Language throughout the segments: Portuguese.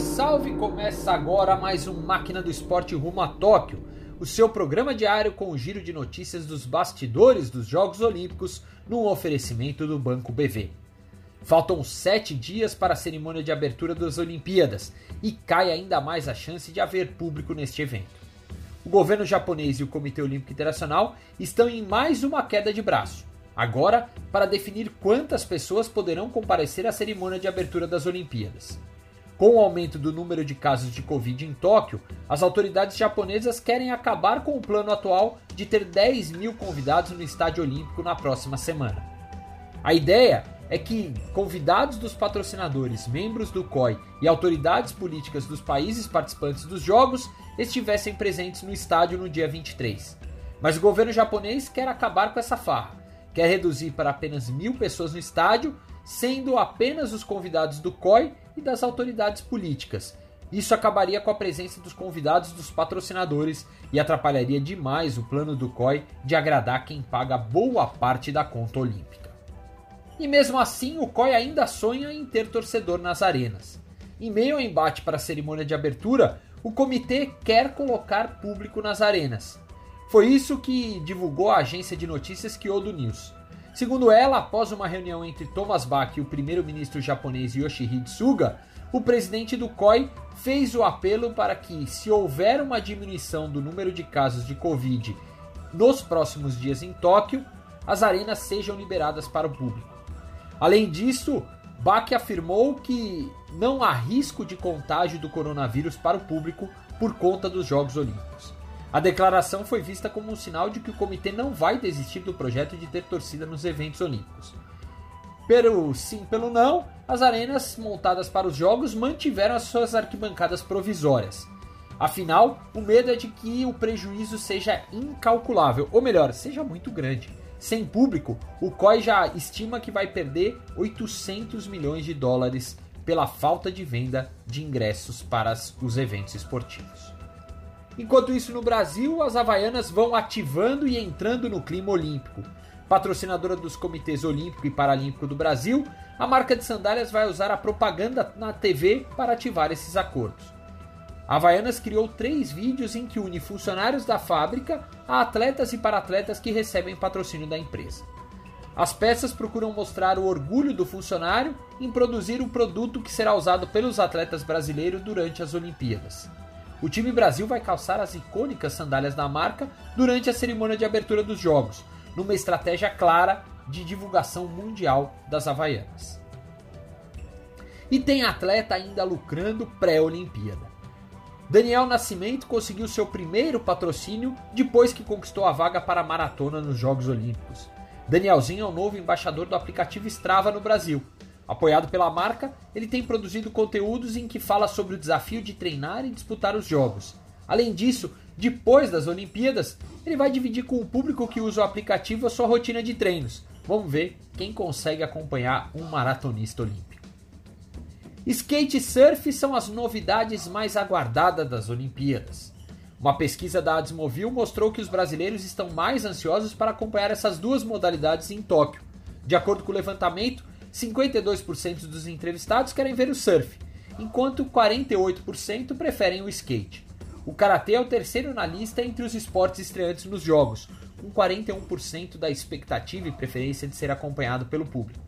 salve! Começa agora mais um Máquina do Esporte rumo a Tóquio, o seu programa diário com o giro de notícias dos bastidores dos Jogos Olímpicos no oferecimento do Banco BV. Faltam sete dias para a cerimônia de abertura das Olimpíadas e cai ainda mais a chance de haver público neste evento. O governo japonês e o Comitê Olímpico Internacional estão em mais uma queda de braço, agora para definir quantas pessoas poderão comparecer à cerimônia de abertura das Olimpíadas. Com o aumento do número de casos de Covid em Tóquio, as autoridades japonesas querem acabar com o plano atual de ter 10 mil convidados no Estádio Olímpico na próxima semana. A ideia é que convidados dos patrocinadores, membros do COI e autoridades políticas dos países participantes dos Jogos estivessem presentes no estádio no dia 23. Mas o governo japonês quer acabar com essa farra, quer reduzir para apenas mil pessoas no estádio, sendo apenas os convidados do COI e das autoridades políticas. Isso acabaria com a presença dos convidados dos patrocinadores e atrapalharia demais o plano do COI de agradar quem paga boa parte da conta olímpica. E mesmo assim, o COI ainda sonha em ter torcedor nas arenas. Em meio ao embate para a cerimônia de abertura, o comitê quer colocar público nas arenas. Foi isso que divulgou a agência de notícias Kyodo News. Segundo ela, após uma reunião entre Thomas Bach e o primeiro-ministro japonês Yoshihide Suga, o presidente do COI fez o apelo para que, se houver uma diminuição do número de casos de Covid nos próximos dias em Tóquio, as arenas sejam liberadas para o público. Além disso, Bach afirmou que não há risco de contágio do coronavírus para o público por conta dos Jogos Olímpicos. A declaração foi vista como um sinal de que o comitê não vai desistir do projeto de ter torcida nos eventos olímpicos. Pelo sim, pelo não, as arenas montadas para os jogos mantiveram as suas arquibancadas provisórias. Afinal, o medo é de que o prejuízo seja incalculável, ou melhor, seja muito grande. Sem público, o COI já estima que vai perder 800 milhões de dólares pela falta de venda de ingressos para os eventos esportivos. Enquanto isso, no Brasil, as Havaianas vão ativando e entrando no clima olímpico. Patrocinadora dos comitês Olímpico e Paralímpico do Brasil, a marca de sandálias vai usar a propaganda na TV para ativar esses acordos. A Havaianas criou três vídeos em que une funcionários da fábrica a atletas e para-atletas que recebem patrocínio da empresa. As peças procuram mostrar o orgulho do funcionário em produzir um produto que será usado pelos atletas brasileiros durante as Olimpíadas. O time Brasil vai calçar as icônicas sandálias da marca durante a cerimônia de abertura dos Jogos, numa estratégia clara de divulgação mundial das Havaianas. E tem atleta ainda lucrando pré-Olimpíada. Daniel Nascimento conseguiu seu primeiro patrocínio depois que conquistou a vaga para a maratona nos Jogos Olímpicos. Danielzinho é o novo embaixador do aplicativo Strava no Brasil Apoiado pela marca, ele tem produzido conteúdos em que fala sobre o desafio de treinar e disputar os jogos. Além disso, depois das Olimpíadas, ele vai dividir com o público que usa o aplicativo a sua rotina de treinos. Vamos ver quem consegue acompanhar um maratonista olímpico. Skate e surf são as novidades mais aguardadas das Olimpíadas. Uma pesquisa da Adsmovil mostrou que os brasileiros estão mais ansiosos para acompanhar essas duas modalidades em Tóquio. De acordo com o levantamento, 52% dos entrevistados querem ver o surf, enquanto 48% preferem o skate. O karatê é o terceiro na lista entre os esportes estreantes nos jogos, com 41% da expectativa e preferência de ser acompanhado pelo público.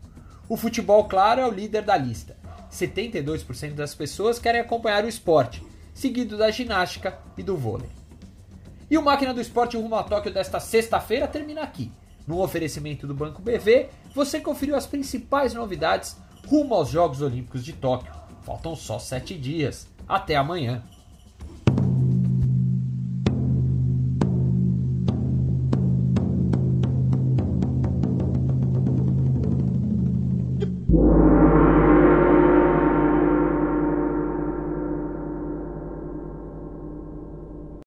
O futebol, claro, é o líder da lista. 72% das pessoas querem acompanhar o esporte, seguido da ginástica e do vôlei. E o Máquina do Esporte rumo a Tóquio desta sexta-feira termina aqui. No oferecimento do Banco BV, você conferiu as principais novidades rumo aos Jogos Olímpicos de Tóquio. Faltam só sete dias. Até amanhã. you